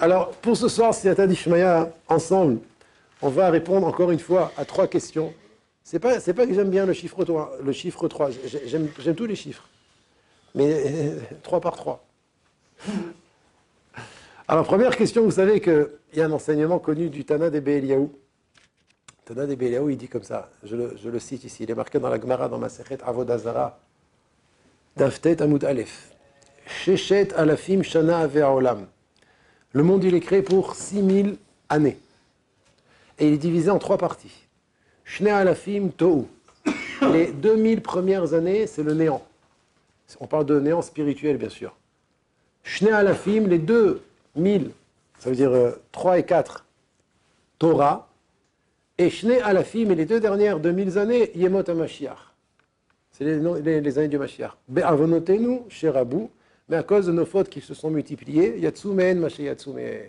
Alors pour ce soir, si dit Shmaya, ensemble, on va répondre encore une fois à trois questions. C'est pas, c'est pas que j'aime bien le chiffre 3, le chiffre 3. J'aime, tous les chiffres. Mais 3 par 3. Alors, première question, vous savez qu'il y a un enseignement connu du Tana des Be'eliaou. Tana des Be'eliaou, il dit comme ça, je le, cite ici, il est marqué dans la Gemara, dans ma Sechet Avodazara, Daftet Amud Aleph, Sheshet Alafim Shana Olam. Le monde, il est créé pour 6000 années. Et il est divisé en trois parties. Shne Alafim Tohu. Les 2000 premières années, c'est le néant. On parle de néant spirituel, bien sûr. Shne Alafim, les deux 1000, ça veut dire 3 euh, et 4, Torah, et Shne Alafim, et les deux dernières 2000 années, Yemot HaMashiach. C'est les, années du Mashiach. Be'avonotenu, Sherabou, mais à cause de nos fautes qui se sont multipliées, Yatsumen, Yatsumen.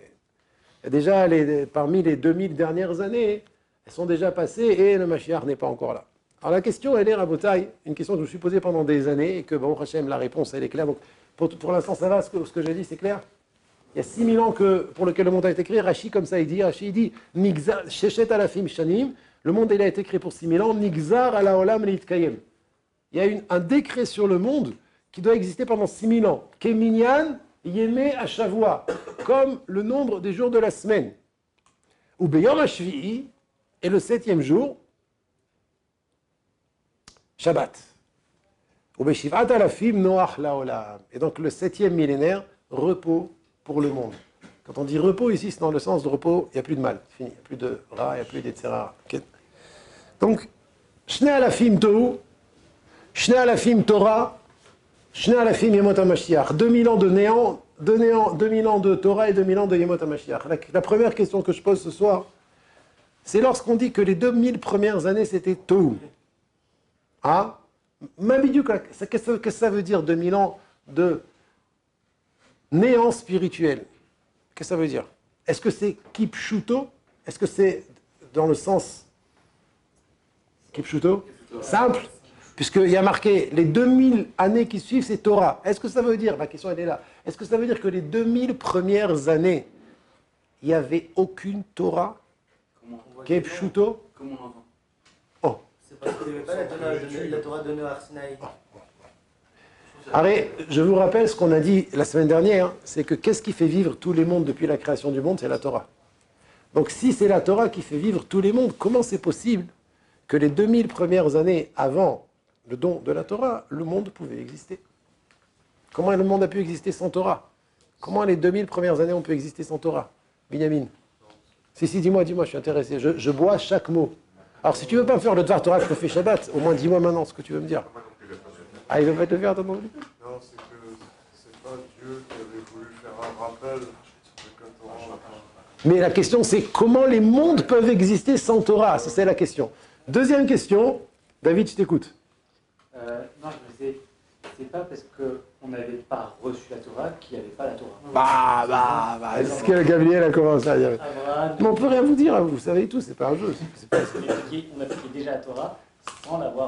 Déjà, parmi les 2000 dernières années, elles sont déjà passées et le Mashiach n'est pas encore là. Alors la question, elle est, Rabotai, une question que je me suis posée pendant des années et que, bon, Hachem, la réponse, elle est claire. Donc, pour, l'instant, ça va, ce que, ce que j'ai dit, c'est clair il y a 6000 ans que, pour lequel le monde a été créé. Rashi, comme ça, il dit, Rashi, il dit, Sheshet alafim shanim, le monde, il a été créé pour 6000 ans, Nigzar ala olam Il y a une, un décret sur le monde qui doit exister pendant 6000 ans. Keminyan yeme ashavua, comme le nombre des jours de la semaine. Ou beyom ashvi'i, et le septième jour, Shabbat. Ou beshivat alafim noach. Et donc le septième millénaire, repos pour le monde. Quand on dit repos ici, c'est dans le sens de repos, il n'y a plus de mal, fini, il n'y a plus de ra, il n'y a plus d'etzera. Okay. Donc, Shne alafim tohu, Shne alafim Torah, Shne alafim Yemot HaMashiach. 2000 ans de néant, de néant, 2000 ans de Torah et 2000 ans de Yemot HaMashiach. La, première question que je pose ce soir, c'est lorsqu'on dit que les 2000 premières années, c'était tohu. Ah? Qu'est-ce que ça veut dire 2000 ans de néant spirituel? Qu'est-ce que ça veut dire? Est-ce que c'est kipshuto Est-ce que c'est dans le sens kipshuto Simple? Puisqu'il y a marqué les 2000 années qui suivent, c'est Torah. Est-ce que ça veut dire, ma question elle est là, est-ce que ça veut dire que les 2000 premières années, il n'y avait aucune Torah? Kipshuto Comment on entend Oh. C'est parce qu'il n'y avait pas la Torah donnée à Arsinaï. Allez, je vous rappelle ce qu'on a dit la semaine dernière, c'est que qu'est-ce qui fait vivre tous les mondes depuis la création du monde? C'est la Torah. Donc si c'est la Torah qui fait vivre tous les mondes, comment c'est possible que les 2000 premières années avant le don de la Torah, le monde pouvait exister Comment le monde a pu exister sans Torah? Comment les 2000 premières années ont pu exister sans Torah Binyamin? Si, si, dis-moi, dis-moi, je suis intéressé. Je, bois chaque mot. Alors si tu veux pas me faire le Dvar Torah, je te fais Shabbat. Au moins dis-moi maintenant ce que tu veux me dire. Ah, il veut pas te faire, ton Non, c'est que c'est pas Dieu qui avait voulu faire un rappel Mais la question, c'est comment les mondes peuvent exister sans Torah? Ça, c'est la question. Deuxième question. David, je t'écoute. Euh, non, je me disais, c'est pas parce qu'on n'avait pas reçu la Torah qu'il n'y avait pas la Torah. Bah, bah, bah, est-ce que Gabriel a commencé à dire Mais on peut rien vous dire, vous savez tout, c'est pas un jeu. Pas... On appliquait déjà la Torah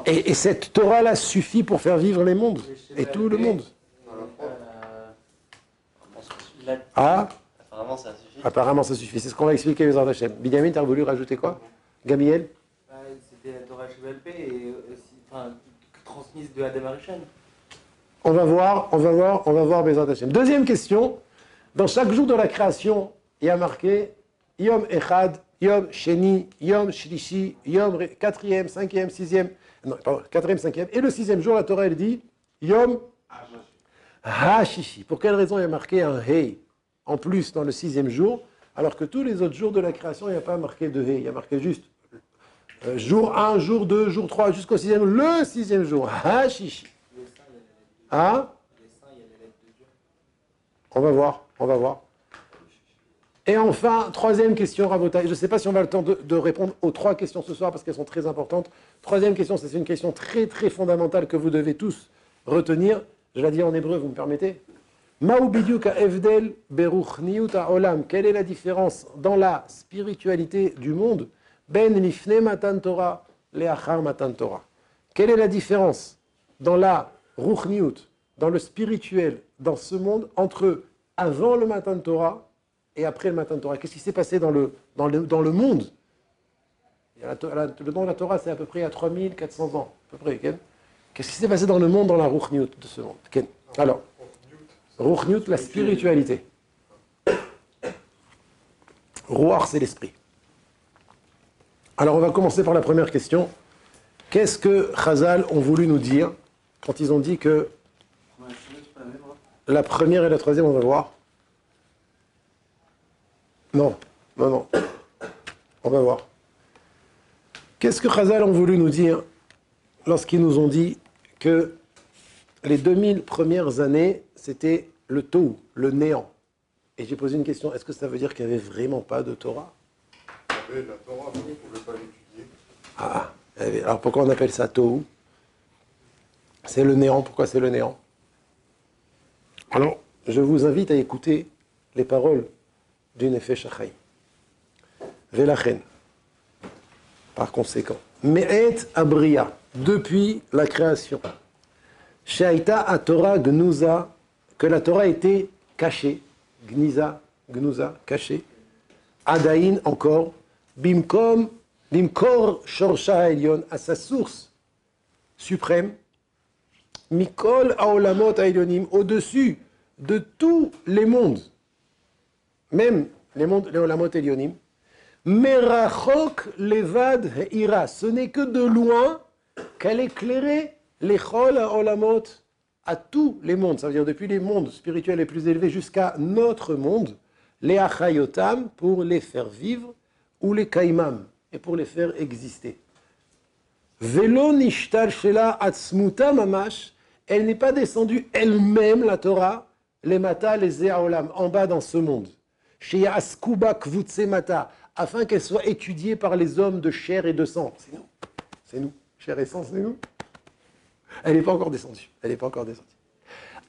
et, cette Torah-là suffit pour faire vivre les mondes et tout le monde. Ah Apparemment, ça suffit. Apparemment, ça suffit. C'est ce qu'on va expliquer aux Hachem. Binyamin, tu as voulu rajouter quoi? Gabriel? Bah, C'était la Torah HVLP et enfin, de. On va voir, on va voir, on va voir Bezrat Hashem. Deuxième question. Dans chaque jour de la création, il y a marqué Yom Echad Yom Sheni, Yom Shlishi, Yom quatrième, cinquième, sixième, non, pardon, quatrième, cinquième, et le sixième jour, la Torah, elle dit Yom Hashishi. Pour quelle raison il y a marqué un Hey en plus dans le sixième jour, alors que tous les autres jours de la création, il n'y a pas marqué de Hey, il y a marqué juste euh, jour 1, jour 2, jour 3, jusqu'au sixième, le sixième jour, Hashishi. Ah On va voir, on va voir. Et enfin, troisième question, Rabota. Je ne sais pas si on va le temps de, répondre aux trois questions ce soir parce qu'elles sont très importantes. Troisième question, c'est une question très très fondamentale que vous devez tous retenir. Je la dis en hébreu, vous me permettez. Quelle est la différence dans la spiritualité du monde Ben lifne matan Torah, leachar matan Torah. Quelle est la différence dans la ruchniut, dans le spirituel, dans ce monde, entre avant le matan Torah et après le matin de Torah? Qu'est-ce qui s'est passé dans le, dans le, monde? Le nom de la Torah, c'est à peu près à 3400 ans. À peu près, Qu'est-ce qui s'est passé dans le monde, dans la Ruchniut de ce monde Alors, Ruchniut, la spiritualité. Ruach, c'est l'esprit. Alors, on va commencer par la première question. Qu'est-ce que Chazal ont voulu nous dire quand ils ont dit que la première et la troisième, on va voir Non, non, non. On va voir. Qu'est-ce que Chazal ont voulu nous dire lorsqu'ils nous ont dit que les 2000 premières années, c'était le taux, le néant? Et j'ai posé une question, est-ce que ça veut dire qu'il n'y avait vraiment pas de Torah on ne pouvait pas l'étudier. Ah, avait- alors pourquoi on appelle ça Tohu? C'est le néant, pourquoi c'est le néant? Alors, je vous invite à écouter les paroles du Nefesh HaChaim. Velachen. Par conséquent, Me'et Abriya, depuis la création. Sheaita a Torah Gnuza, que la Torah était cachée. Gniza, Gnuza, cachée. Adaïn encore, Bimkom, Bimkor Shorsha Elion, à sa source suprême, Mikol Aolamot Aelionim, au-dessus de tous les mondes, même les mondes, les Olamot Elionim, Merachok Levad Ira, ce n'est que de loin qu'elle éclairait les Chol Olamot à tous les mondes, ça veut dire depuis les mondes spirituels les plus élevés jusqu'à notre monde, les Achayotam pour les faire vivre, ou les Kaimam, et pour les faire exister. Velo nishtal shela atzmuta mamash, elle n'est pas descendue elle-même, la Torah, les mata, les zeaolam, en bas dans ce monde. Mata, afin qu'elle soit étudiée par les hommes de chair et de sang. C'est nous. C'est nous. Chair et sang, c'est nous. Elle n'est pas encore descendue. Elle n'est pas encore descendue.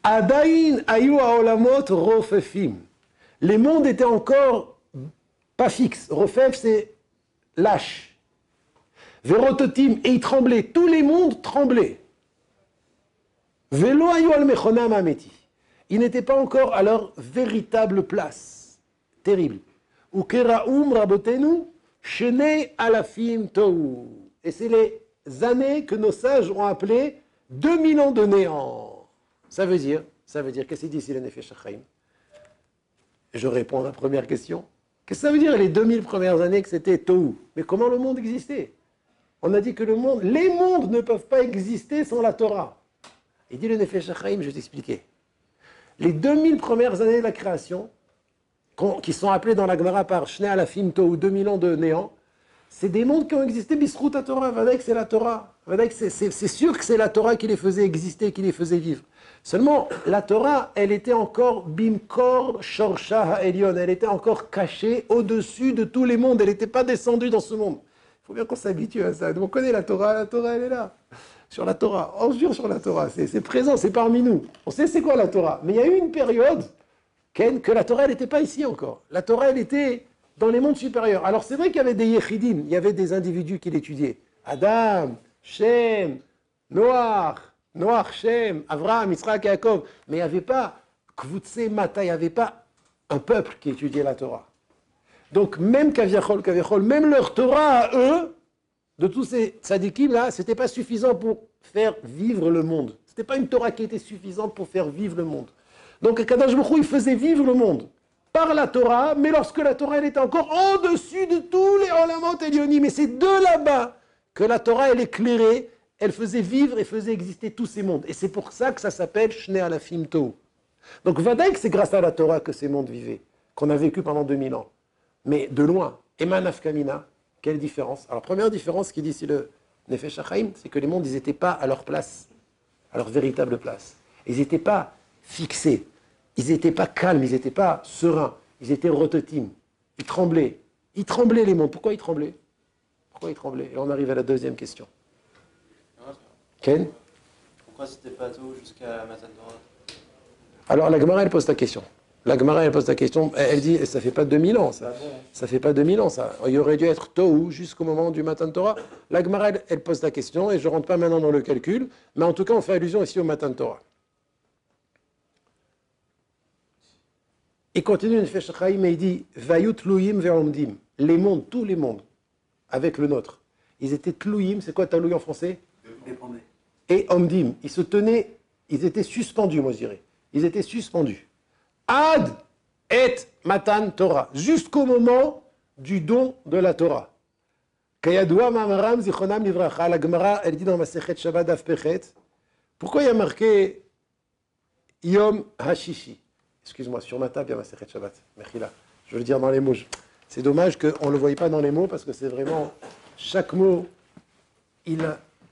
Adain ayu haolamot rofefim. Les mondes étaient encore pas fixes. Rofef, c'est lâche. Vérototim, et ils tremblaient. Tous les mondes tremblaient. Al mechonam ameti. Ils n'étaient pas encore à leur véritable place. Terrible. Rabotenu, alafim tohu. Et c'est les années que nos sages ont appelées 2000 ans de néant. Ça veut dire, ça veut dire, qu'est-ce qu'il dit ici le Nefesh Je réponds à la première question. Qu'est-ce que ça veut dire les 2000 premières années que c'était Tohu Mais comment le monde existait? On a dit que le monde, les mondes ne peuvent pas exister sans la Torah. Il dit le Nefesh HaChaim, je vais t'expliquer. Les 2000 premières années de la création, qui sont appelées dans la Gemara par Shnei Alafim Tohu, 2000 ans de néant, c'est des mondes qui ont existé, Bisrout à Torah, Vadaïk c'est la Torah. C'est c'est sûr que c'est la Torah qui les faisait exister, qui les faisait vivre. Seulement, la Torah, elle était encore Bimkor Shorsha Ha'elion, elle était encore cachée au-dessus de tous les mondes, elle n'était pas descendue dans ce monde. Il faut bien qu'on s'habitue à ça. On connaît la Torah, la Torah elle est là. Sur la Torah, on jure sur la Torah, c'est présent, c'est parmi nous. On sait c'est quoi la Torah. Mais il y a eu une période que la Torah elle n'était pas ici encore. La Torah elle était dans les mondes supérieurs. Alors c'est vrai qu'il y avait des Yechidim, il y avait des individus qui l'étudiaient. Adam, Shem, Noach, Noach, Shem, Avraham, Israël, Yaakov. Mais il n'y avait pas Kvutse Mata, il n'y avait pas un peuple qui étudiait la Torah. Donc même Kaviachol, Kaviachol, même leur Torah à eux, de tous ces tzadikim là, c'était pas suffisant pour faire vivre le monde. C'était pas une Torah qui était suffisante pour faire vivre le monde. Donc Kadash il faisait vivre le monde par la Torah, mais lorsque la Torah elle était encore au-dessus de tous les olamot elionim, et c'est de là-bas que la Torah elle éclairait, elle faisait vivre et faisait exister tous ces mondes. Et c'est pour ça que ça s'appelle Shnei Alafim Tohu. Donc Vadaïk, c'est grâce à la Torah que ces mondes vivaient, qu'on a vécu pendant 2000 ans. Mais de loin, Eman Afkamina, quelle différence? Alors première différence qui dit ici le Nefesh HaChaim, c'est que les mondes, ils n'étaient pas à leur place, à leur véritable place. Ils n'étaient pas fixés, ils n'étaient pas calmes, ils n'étaient pas sereins, ils étaient rototimes, ils tremblaient. Ils tremblaient les mondes. Pourquoi ils tremblaient? Pourquoi ils tremblaient? Et on arrive à la deuxième question. Ken Pourquoi c'était pas tôt jusqu'à Matan Torah Alors la Gemara, elle pose ta question. La Gemara, elle pose ta question. Elle, dit, ça fait pas 2000 ans, ça. Bon. Ça fait pas 2000 ans, ça. Il aurait dû être Tohu jusqu'au moment du matin de Torah. La Gemara, elle, elle pose la question, et je ne rentre pas maintenant dans le calcul, mais en tout cas, on fait allusion ici au matin de Torah. Il continue une Chaim et il dit Vayut Luyim ve'omdim. Les mondes, tous les mondes, avec le nôtre. Ils étaient Tlouyim, c'est quoi Taloui en français? Dépendait. Et Omdim. Ils se tenaient, ils étaient suspendus, moi je dirais. Ils étaient suspendus. Ad et Matan Torah. Jusqu'au moment du don de la Torah. Kayadua Mamaram Zichronam Livracha. La elle dit dans Shabbat Pechet. Pourquoi il y a marqué Yom Hashishi? Excuse-moi, sur ma table, il y a ma Sechet Shabbat. Mechila. Je veux dire dans les mots. C'est dommage qu'on ne le voyait pas dans les mots parce que c'est vraiment. Chaque mot, il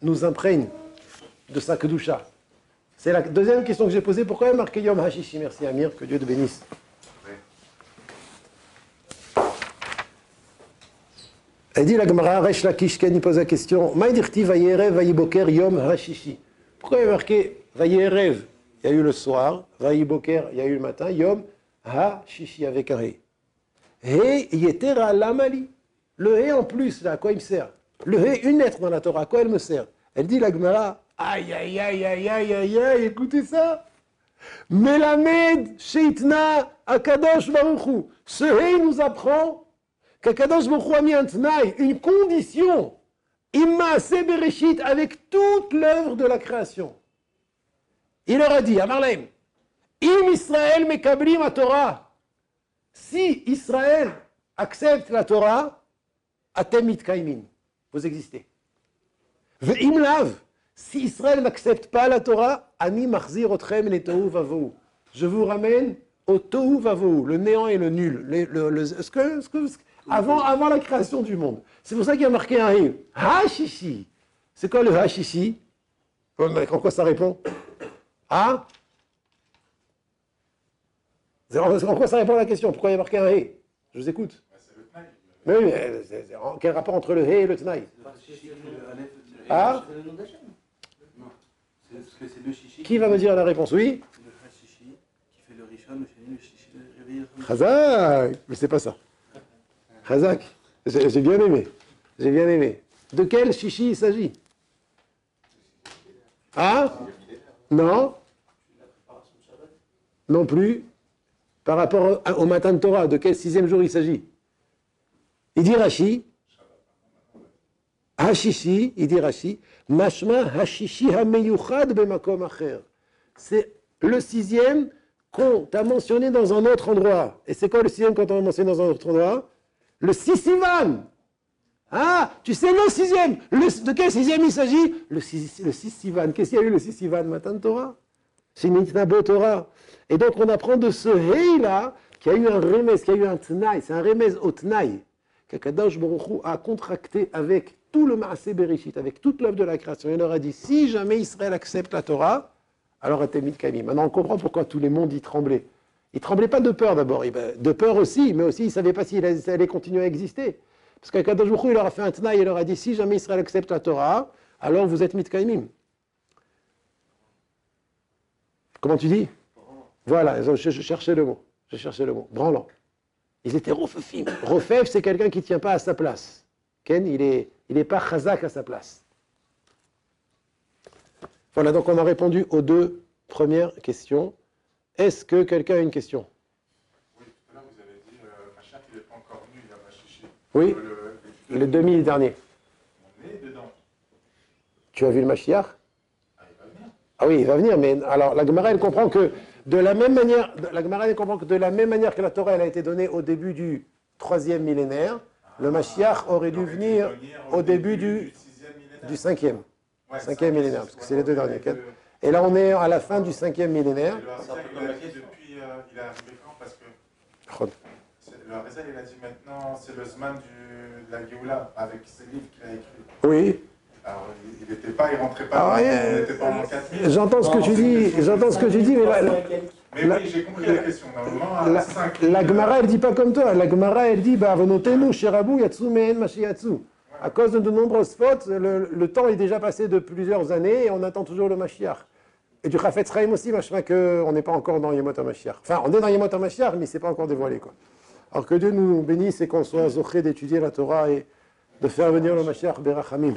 nous imprègne de sa kedusha. C'est la deuxième question que j'ai posée. Pourquoi a marqué Yom Hashishi Merci Amir, que Dieu te bénisse. Elle dit la Gemara, Resh Lakish Ken, il pose la question Maïdirti Vayerev Vayiboker Yom Hashishi. Pourquoi il a marqué Vayerev? Il y a eu le soir, Vayiboker, il y a eu le matin, Yom Hashishi avec un. He Yetera Lamali. Le He en plus, là, à quoi il me sert? Le He, une lettre dans la Torah, à quoi elle me sert? Elle dit la Gemara Aïe, aïe, aïe, aïe, aïe, aïe, aïe, écoutez ça Melamed Sheitna Akadosh Baruchu. Ce He nous apprend qu'Akadosh Baruch Hu a mis un tnaï, une condition, Imma Bereshit, avec toute l'œuvre de la création. Il leur a dit, à Im Israël mekablim à Torah. Si Israël accepte la Torah, atem mitkaimin. Vous existez. Ve'im lav. Si Israël n'accepte pas la Torah, ani machzir otrem tohu vavou. Je vous ramène au tohu vavou, le néant et le nul. Le, le- le- ce que- ce que- ce que- avant, avant la création du monde. C'est pour ça qu'il y a marqué un rive. Hashishi. C'est quoi le hashishi En quoi ça répond? C'est- En quoi ça répond à la question? Pourquoi il y a marqué un hé Je vous écoute. Mais oui, quel rapport entre le hé et le tnaï? Ah C'est le nom d'Hachem. Non, c'est parce que c'est le chichi. Qui va me dire la réponse? Oui? Le hashishi qui fait le rishon, le chichi, le réveil. Khazak Mais c'est pas ça. Khazak J'ai bien aimé. J'ai bien aimé. De quel chichi il s'agit? Ah Non? Non plus. Par rapport au, au matin de Torah, de quel sixième jour il s'agit? Il dit Rashi. Hashishi, il dit Rashi. Mashma hashishi hameyuchad bemakom acher. C'est le sixième qu'on t'a mentionné dans un autre endroit. Et c'est quoi le sixième qu'on t'a mentionné dans un autre endroit? Le Sissivan. Ah, tu sais le sixième. Le- de quel sixième il s'agit? Le, sis- le. Qu'est-ce qu'il y a eu le Sissivan matin de Torah? C'est Nitnabo Torah. Et donc on apprend de ce Hei là qu'il y a eu un remez, qu'il y a eu un Tnaï. C'est un remez au Tnaï. Qu'Akadosh Baruch a contracté avec tout le Maaseh Bereshit, avec toute l'œuvre de la création. Il leur a dit si jamais Israël accepte la Torah, alors Atemit Kami. Maintenant, on comprend pourquoi tous les mondes y tremblaient. Ils tremblaient pas de peur d'abord, ben, de peur aussi, mais aussi ils ne savaient pas s'il allait continuer à exister. Parce Baruch Hu, il leur a fait un tenaille, il leur a dit si jamais Israël accepte la Torah, alors vous êtes mitkaimim. Comment tu dis? Voilà, je, cherchais le mot. Je cherchais le mot. Branlant. Ils étaient rofefim. Rofef, c'est quelqu'un qui ne tient pas à sa place. Ken, il n'est il est pas chazak à sa place. Voilà, donc on a répondu aux deux premières questions. Est-ce que quelqu'un a une question? Oui, tout à l'heure, vous avez dit, euh, il n'est pas encore venu, il y a Machichi. Oui, Le, le demi dernier. On est dedans. Tu as vu le Mashiach? Ah, il va venir. Ah oui, il va venir, mais alors la Gemara, elle comprend que de la même manière, la Gemara, elle comprend que de la même manière que la Torah, elle a été donnée au début du troisième millénaire, le Mashiach aurait dû venir au début du, sixième millénaire. du cinquième. Ouais, cinquième ça, millénaire, parce que c'est les deux derniers. Et là, on est à la fin du cinquième millénaire. Et le Harizal, il a dit depuis, euh, il est arrivé quand? Parce que c'est- le Harizal, il a dit maintenant, c'est le Zman du, de la Géoula, avec ses livres qu'il a écrits. Oui, Alors, il n'était pas, il rentrait pas, Ah ouais, 4000. j'entends ce que tu dis, j'entends ce que tu dis, mais Mais la- oui, j'ai compris la question. Normalement, la, 5 la Gemara, elle dit pas comme toi. La Gemara, elle dit, bah, venotenu, sherabu, yatsu, mehen, mashiatsu. À cause de de nombreuses fautes, le, le temps est déjà passé de plusieurs années et on attend toujours le Mashiach. Et du Chafetz Chaim aussi, machma que on n'est pas encore dans Yemot HaMashiach. Enfin, on est dans Yemot HaMashiach, mais c'est pas encore dévoilé, quoi. Alors que Dieu nous bénisse et qu'on soit zoché d'étudier la Torah et de faire venir le Mashiach Berachamim.